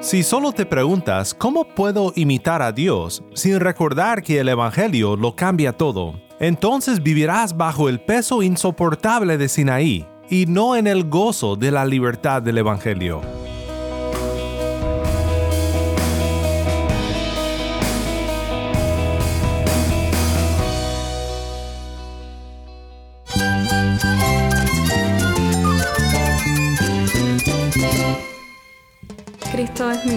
Si solo te preguntas cómo puedo imitar a Dios sin recordar que el Evangelio lo cambia todo, entonces vivirás bajo el peso insoportable de Sinaí y no en el gozo de la libertad del Evangelio.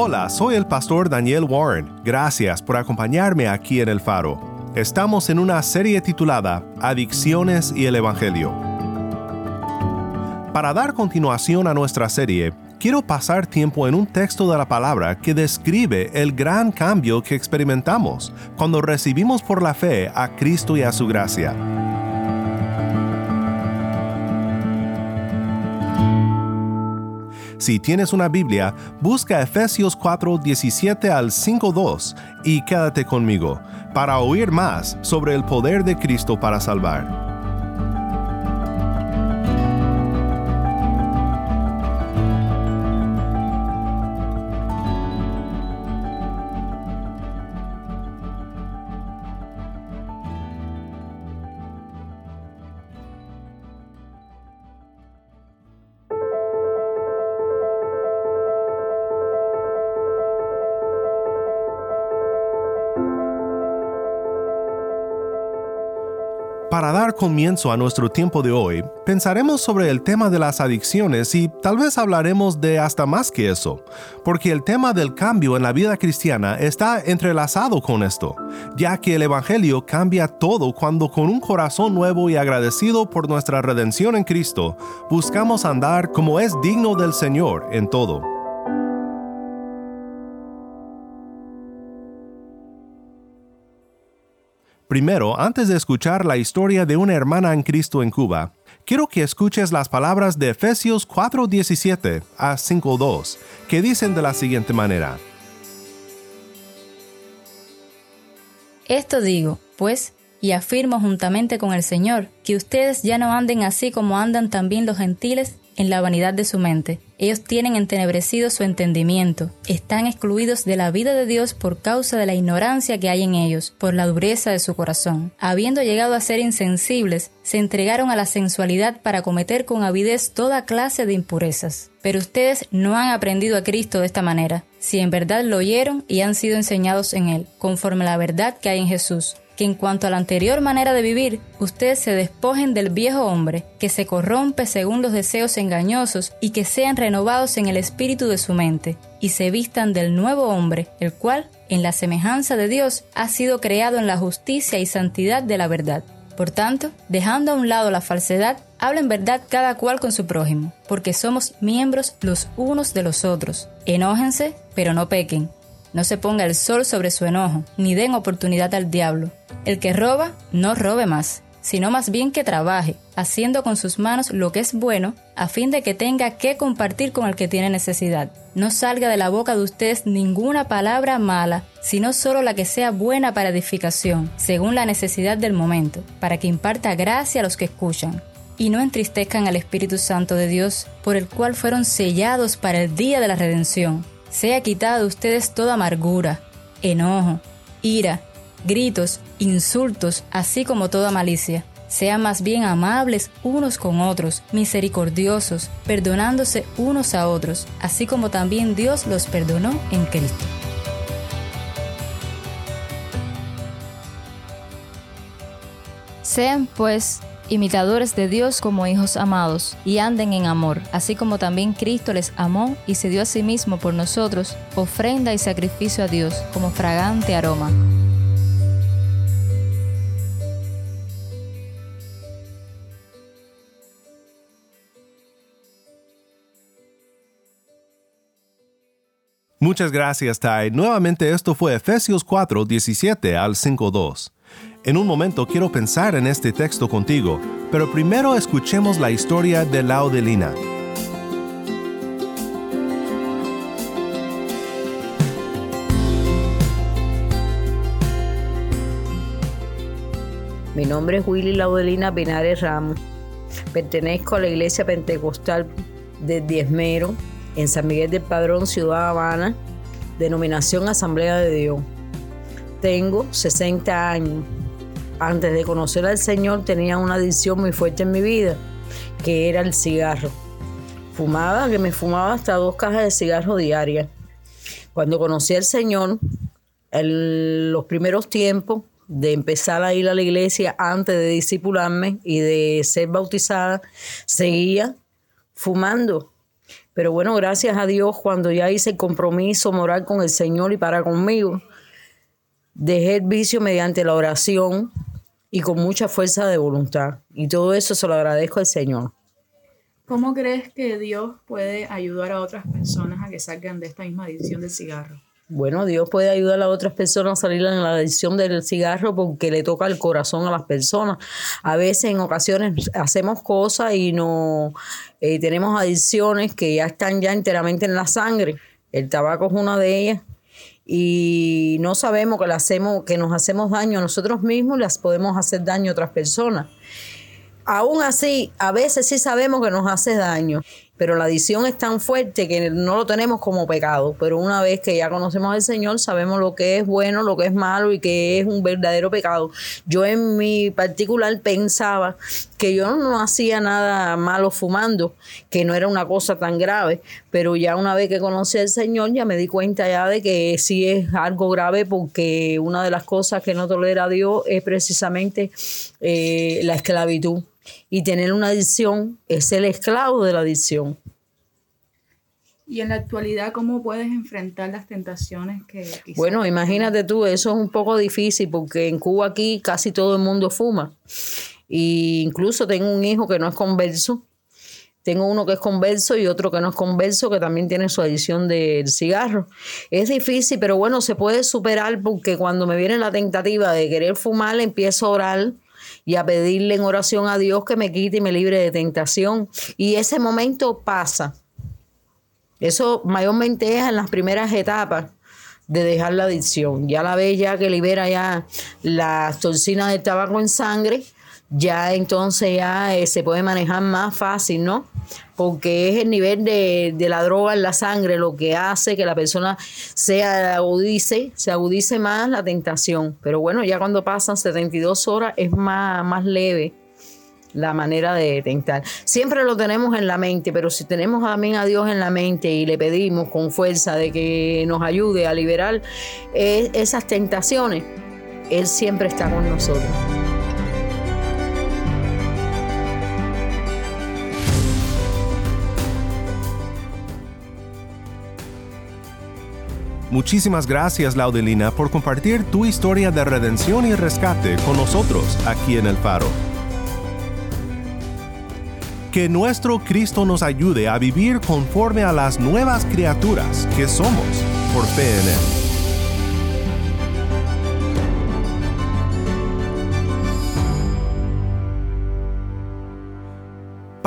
Hola, soy el pastor Daniel Warren. Gracias por acompañarme aquí en El Faro. Estamos en una serie titulada Adicciones y el Evangelio. Para dar continuación a nuestra serie, quiero pasar tiempo en un texto de la palabra que describe el gran cambio que experimentamos cuando recibimos por la fe a Cristo y a su gracia. Si tienes una Biblia, busca Efesios 4, 17 al 5.2 y quédate conmigo para oír más sobre el poder de Cristo para salvar. Para dar comienzo a nuestro tiempo de hoy, pensaremos sobre el tema de las adicciones y tal vez hablaremos de hasta más que eso, porque el tema del cambio en la vida cristiana está entrelazado con esto, ya que el Evangelio cambia todo cuando con un corazón nuevo y agradecido por nuestra redención en Cristo, buscamos andar como es digno del Señor en todo. Primero, antes de escuchar la historia de una hermana en Cristo en Cuba, quiero que escuches las palabras de Efesios 4:17 a 5:2, que dicen de la siguiente manera. Esto digo, pues, y afirmo juntamente con el Señor, que ustedes ya no anden así como andan también los gentiles en la vanidad de su mente. Ellos tienen entenebrecido su entendimiento, están excluidos de la vida de Dios por causa de la ignorancia que hay en ellos, por la dureza de su corazón. Habiendo llegado a ser insensibles, se entregaron a la sensualidad para cometer con avidez toda clase de impurezas. Pero ustedes no han aprendido a Cristo de esta manera, si en verdad lo oyeron y han sido enseñados en Él, conforme a la verdad que hay en Jesús que en cuanto a la anterior manera de vivir, ustedes se despojen del viejo hombre, que se corrompe según los deseos engañosos, y que sean renovados en el espíritu de su mente, y se vistan del nuevo hombre, el cual, en la semejanza de Dios, ha sido creado en la justicia y santidad de la verdad. Por tanto, dejando a un lado la falsedad, hablen verdad cada cual con su prójimo, porque somos miembros los unos de los otros. Enójense, pero no pequen. No se ponga el sol sobre su enojo, ni den oportunidad al diablo. El que roba, no robe más, sino más bien que trabaje, haciendo con sus manos lo que es bueno, a fin de que tenga que compartir con el que tiene necesidad. No salga de la boca de ustedes ninguna palabra mala, sino solo la que sea buena para edificación, según la necesidad del momento, para que imparta gracia a los que escuchan. Y no entristezcan al Espíritu Santo de Dios, por el cual fueron sellados para el día de la redención sea quitada de ustedes toda amargura, enojo, ira, gritos, insultos, así como toda malicia. Sean más bien amables unos con otros, misericordiosos, perdonándose unos a otros, así como también Dios los perdonó en Cristo. Sean pues imitadores de Dios como hijos amados, y anden en amor, así como también Cristo les amó y se dio a sí mismo por nosotros, ofrenda y sacrificio a Dios como fragante aroma. Muchas gracias, Ty. Nuevamente esto fue Efesios 4, 17 al 5.2. En un momento quiero pensar en este texto contigo, pero primero escuchemos la historia de Laudelina. Mi nombre es Willy Laudelina Pinares Ramos. Pertenezco a la Iglesia Pentecostal de Diezmero en San Miguel del Padrón, Ciudad Habana, denominación Asamblea de Dios. Tengo 60 años. Antes de conocer al Señor tenía una adicción muy fuerte en mi vida, que era el cigarro. Fumaba, que me fumaba hasta dos cajas de cigarro diarias. Cuando conocí al Señor, en los primeros tiempos, de empezar a ir a la iglesia antes de discipularme y de ser bautizada, seguía fumando. Pero bueno, gracias a Dios, cuando ya hice el compromiso moral con el Señor y para conmigo, dejé el vicio mediante la oración y con mucha fuerza de voluntad. Y todo eso se lo agradezco al Señor. ¿Cómo crees que Dios puede ayudar a otras personas a que salgan de esta misma adicción del cigarro? Bueno, Dios puede ayudar a otras personas a salir en la adicción del cigarro porque le toca el corazón a las personas. A veces, en ocasiones, hacemos cosas y no eh, tenemos adicciones que ya están ya enteramente en la sangre. El tabaco es una de ellas y no sabemos que, le hacemos, que nos hacemos daño a nosotros mismos las podemos hacer daño a otras personas. Aún así, a veces sí sabemos que nos hace daño pero la adicción es tan fuerte que no lo tenemos como pecado, pero una vez que ya conocemos al Señor, sabemos lo que es bueno, lo que es malo y que es un verdadero pecado. Yo en mi particular pensaba que yo no hacía nada malo fumando, que no era una cosa tan grave, pero ya una vez que conocí al Señor ya me di cuenta ya de que sí es algo grave porque una de las cosas que no tolera Dios es precisamente eh, la esclavitud y tener una adicción es el esclavo de la adicción. Y en la actualidad, ¿cómo puedes enfrentar las tentaciones que... Bueno, imagínate tú, eso es un poco difícil porque en Cuba aquí casi todo el mundo fuma. Y incluso tengo un hijo que no es converso. Tengo uno que es converso y otro que no es converso, que también tiene su adicción del cigarro. Es difícil, pero bueno, se puede superar porque cuando me viene la tentativa de querer fumar, empiezo a orar y a pedirle en oración a Dios que me quite y me libre de tentación. Y ese momento pasa. Eso mayormente es en las primeras etapas de dejar la adicción. Ya la vez ya que libera ya las toxinas del tabaco en sangre, ya entonces ya eh, se puede manejar más fácil, ¿no? Porque es el nivel de, la droga en la sangre lo que hace que la persona se agudice, se agudice más la tentación. Pero bueno, ya cuando pasan 72 horas es más, más leve la manera de tentar. Siempre lo tenemos en la mente, pero si tenemos también a Dios en la mente y le pedimos con fuerza de que nos ayude a liberar eh, esas tentaciones, Él siempre está con nosotros. Muchísimas gracias, Laudelina, por compartir tu historia de redención y rescate con nosotros aquí en El Faro. Que nuestro Cristo nos ayude a vivir conforme a las nuevas criaturas que somos por fe en Él.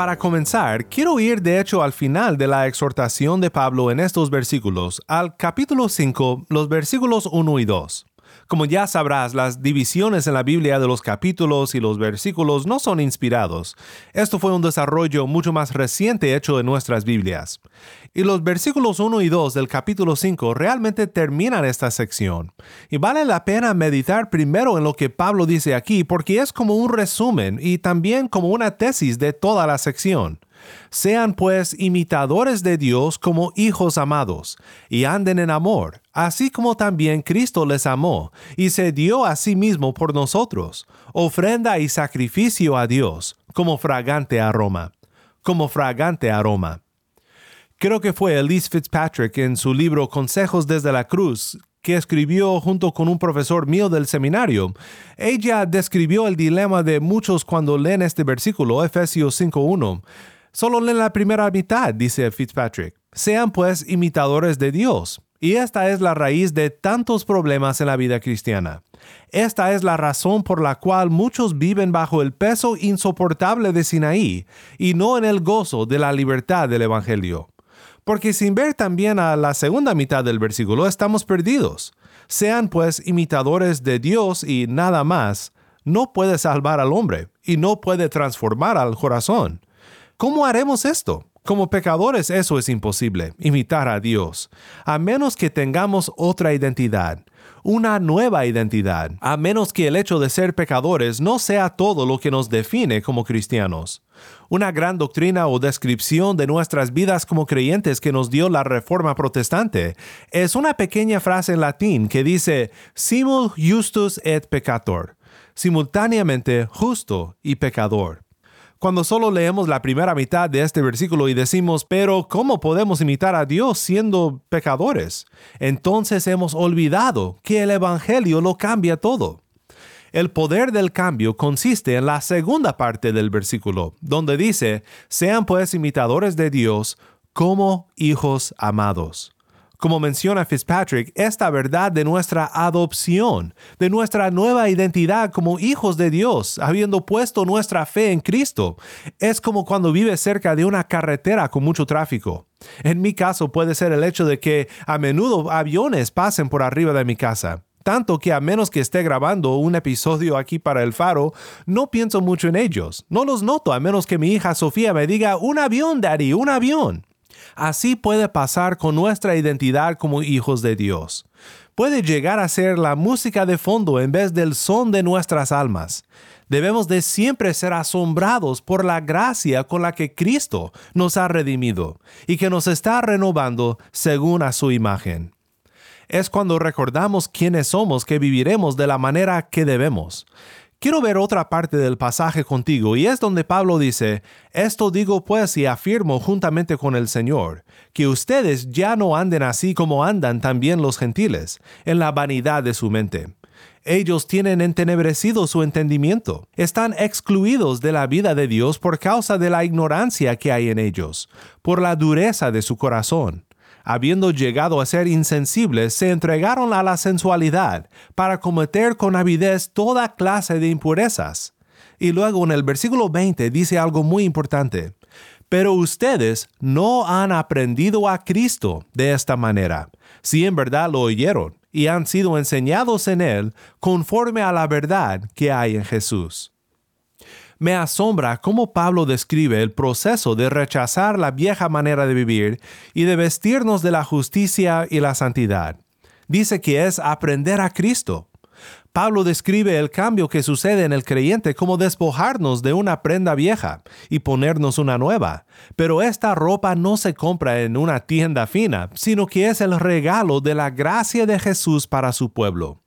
Para comenzar, quiero ir de hecho al final de la exhortación de Pablo en estos versículos, al capítulo 5, los versículos 1 y 2. Como ya sabrás, las divisiones en la Biblia de los capítulos y los versículos no son inspirados. Esto fue un desarrollo mucho más reciente hecho en nuestras Biblias. Y los versículos 1 y 2 del capítulo 5 realmente terminan esta sección. Y vale la pena meditar primero en lo que Pablo dice aquí porque es como un resumen y también como una tesis de toda la sección. Sean pues imitadores de Dios como hijos amados, y anden en amor, así como también Cristo les amó, y se dio a sí mismo por nosotros, ofrenda y sacrificio a Dios, como fragante aroma, como fragante aroma. Creo que fue Elise Fitzpatrick en su libro Consejos desde la Cruz que escribió junto con un profesor mío del seminario. Ella describió el dilema de muchos cuando leen este versículo, Efesios 5.1. Solo leen la primera mitad, dice Fitzpatrick. Sean pues imitadores de Dios. Y esta es la raíz de tantos problemas en la vida cristiana. Esta es la razón por la cual muchos viven bajo el peso insoportable de Sinaí y no en el gozo de la libertad del Evangelio. Porque sin ver también a la segunda mitad del versículo estamos perdidos. Sean pues imitadores de Dios y nada más. No puede salvar al hombre y no puede transformar al corazón. ¿Cómo haremos esto? Como pecadores eso es imposible, imitar a Dios, a menos que tengamos otra identidad, una nueva identidad, a menos que el hecho de ser pecadores no sea todo lo que nos define como cristianos. Una gran doctrina o descripción de nuestras vidas como creyentes que nos dio la Reforma Protestante es una pequeña frase en latín que dice simul justus et peccator, simultáneamente justo y pecador cuando solo leemos la primera mitad de este versículo y decimos, pero ¿cómo podemos imitar a Dios siendo pecadores? Entonces hemos olvidado que el Evangelio lo cambia todo. El poder del cambio consiste en la segunda parte del versículo, donde dice, sean pues imitadores de Dios como hijos amados como menciona Fitzpatrick, esta verdad de nuestra adopción, de nuestra nueva identidad como hijos de Dios, habiendo puesto nuestra fe en Cristo, es como cuando vives cerca de una carretera con mucho tráfico. En mi caso puede ser el hecho de que a menudo aviones pasen por arriba de mi casa. Tanto que a menos que esté grabando un episodio aquí para el faro, no pienso mucho en ellos. No los noto a menos que mi hija Sofía me diga, un avión, Daddy, un avión. Así puede pasar con nuestra identidad como hijos de Dios. Puede llegar a ser la música de fondo en vez del son de nuestras almas. Debemos de siempre ser asombrados por la gracia con la que Cristo nos ha redimido y que nos está renovando según a su imagen. Es cuando recordamos quiénes somos que viviremos de la manera que debemos. Quiero ver otra parte del pasaje contigo y es donde Pablo dice, Esto digo pues y afirmo juntamente con el Señor, que ustedes ya no anden así como andan también los gentiles, en la vanidad de su mente. Ellos tienen entenebrecido su entendimiento, están excluidos de la vida de Dios por causa de la ignorancia que hay en ellos, por la dureza de su corazón habiendo llegado a ser insensibles, se entregaron a la sensualidad para cometer con avidez toda clase de impurezas. Y luego en el versículo 20 dice algo muy importante. Pero ustedes no han aprendido a Cristo de esta manera, si en verdad lo oyeron y han sido enseñados en Él conforme a la verdad que hay en Jesús. Me asombra cómo Pablo describe el proceso de rechazar la vieja manera de vivir y de vestirnos de la justicia y la santidad. Dice que es aprender a Cristo. Pablo describe el cambio que sucede en el creyente como despojarnos de una prenda vieja y ponernos una nueva. Pero esta ropa no se compra en una tienda fina, sino que es el regalo de la gracia de Jesús para su pueblo.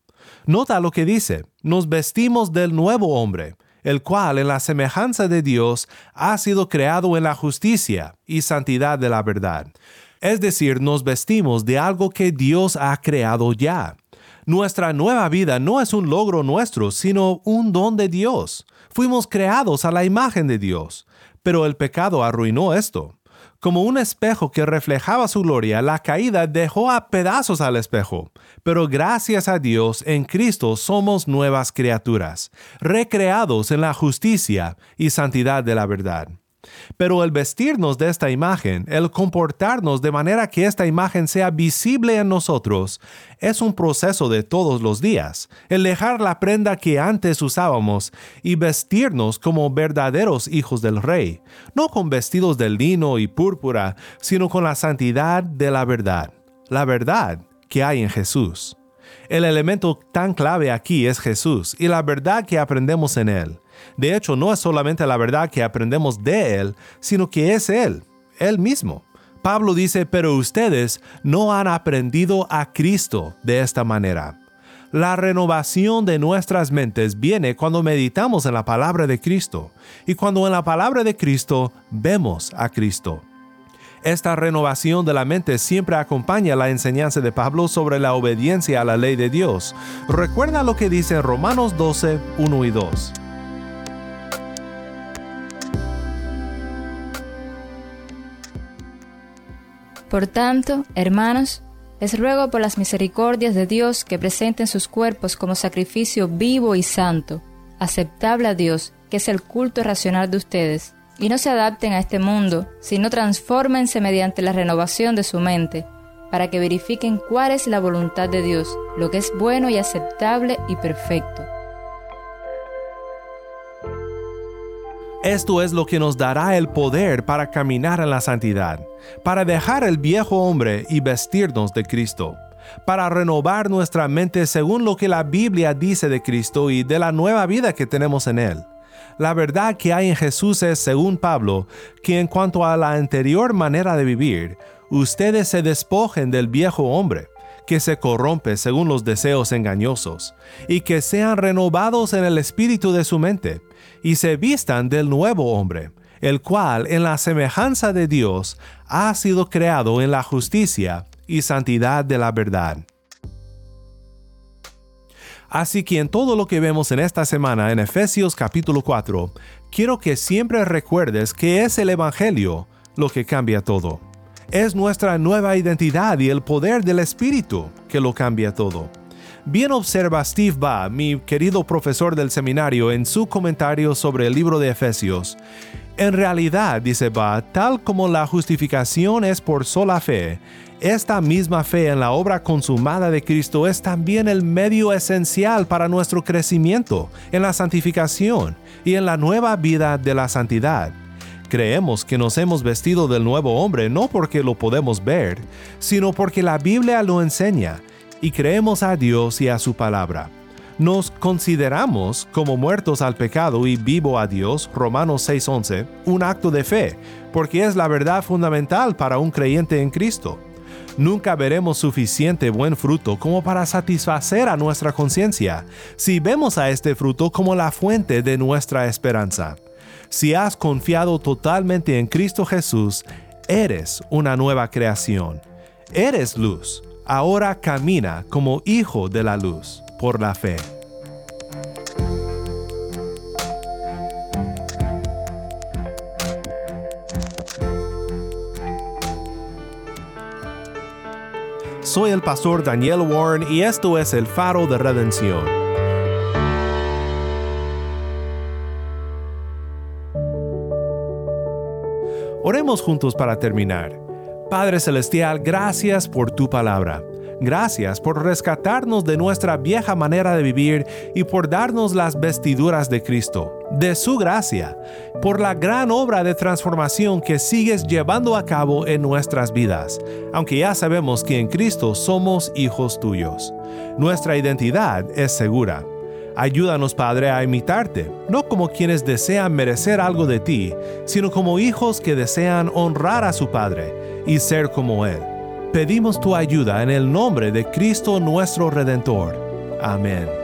Nota lo que dice, nos vestimos del nuevo hombre, el cual en la semejanza de Dios ha sido creado en la justicia y santidad de la verdad. Es decir, nos vestimos de algo que Dios ha creado ya. Nuestra nueva vida no es un logro nuestro, sino un don de Dios. Fuimos creados a la imagen de Dios, pero el pecado arruinó esto. Como un espejo que reflejaba su gloria, la caída dejó a pedazos al espejo. Pero gracias a Dios, en Cristo somos nuevas criaturas, recreados en la justicia y santidad de la verdad. Pero el vestirnos de esta imagen, el comportarnos de manera que esta imagen sea visible en nosotros, es un proceso de todos los días. El dejar la prenda que antes usábamos y vestirnos como verdaderos hijos del Rey, no con vestidos de lino y púrpura, sino con la santidad de la verdad, la verdad que hay en Jesús. El elemento tan clave aquí es Jesús y la verdad que aprendemos en Él. De hecho, no es solamente la verdad que aprendemos de Él, sino que es Él, Él mismo. Pablo dice, pero ustedes no han aprendido a Cristo de esta manera. La renovación de nuestras mentes viene cuando meditamos en la palabra de Cristo y cuando en la palabra de Cristo vemos a Cristo. Esta renovación de la mente siempre acompaña la enseñanza de Pablo sobre la obediencia a la ley de Dios. Recuerda lo que dice Romanos 12, 1 y 2. Por tanto, hermanos, Les ruego por las misericordias de Dios que presenten sus cuerpos como sacrificio vivo y santo, aceptable a Dios, que es el culto racional de ustedes, y no se adapten a este mundo, sino transfórmense mediante la renovación de su mente, para que verifiquen cuál es la voluntad de Dios, lo que es bueno y aceptable y perfecto. Esto es lo que nos dará el poder para caminar en la santidad, para dejar el viejo hombre y vestirnos de Cristo, para renovar nuestra mente según lo que la Biblia dice de Cristo y de la nueva vida que tenemos en Él. La verdad que hay en Jesús es, según Pablo, que en cuanto a la anterior manera de vivir, ustedes se despojen del viejo hombre, que se corrompe según los deseos engañosos, y que sean renovados en el espíritu de su mente, y se vistan del nuevo hombre, el cual en la semejanza de Dios ha sido creado en la justicia y santidad de la verdad. Así que en todo lo que vemos en esta semana en Efesios capítulo 4, quiero que siempre recuerdes que es el Evangelio lo que cambia todo. Es nuestra nueva identidad y el poder del Espíritu que lo cambia todo. Bien observa Steve Ba, mi querido profesor del seminario, en su comentario sobre el libro de Efesios. En realidad, dice Ba, tal como la justificación es por sola fe, esta misma fe en la obra consumada de Cristo es también el medio esencial para nuestro crecimiento en la santificación y en la nueva vida de la santidad. Creemos que nos hemos vestido del nuevo hombre no porque lo podemos ver, sino porque la Biblia lo enseña y creemos a Dios y a su palabra. Nos consideramos como muertos al pecado y vivo a Dios, Romanos 6:11, un acto de fe, porque es la verdad fundamental para un creyente en Cristo. Nunca veremos suficiente buen fruto como para satisfacer a nuestra conciencia si vemos a este fruto como la fuente de nuestra esperanza. Si has confiado totalmente en Cristo Jesús, eres una nueva creación. Eres luz ahora camina como hijo de la luz por la fe. Soy el pastor Daniel Warren y esto es el faro de redención. Oremos juntos para terminar. Padre Celestial, gracias por tu palabra. Gracias por rescatarnos de nuestra vieja manera de vivir y por darnos las vestiduras de Cristo, de su gracia, por la gran obra de transformación que sigues llevando a cabo en nuestras vidas, aunque ya sabemos que en Cristo somos hijos tuyos. Nuestra identidad es segura. Ayúdanos, Padre, a imitarte, no como quienes desean merecer algo de ti, sino como hijos que desean honrar a su Padre y ser como Él. Pedimos tu ayuda en el nombre de Cristo nuestro Redentor. Amén.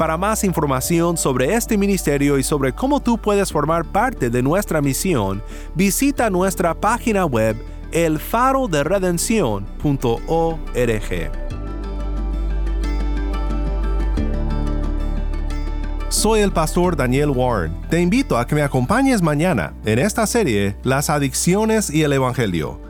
Para más información sobre este ministerio y sobre cómo tú puedes formar parte de nuestra misión, visita nuestra página web elfaroderedención.org. Soy el pastor Daniel Warren. Te invito a que me acompañes mañana en esta serie Las adicciones y el Evangelio.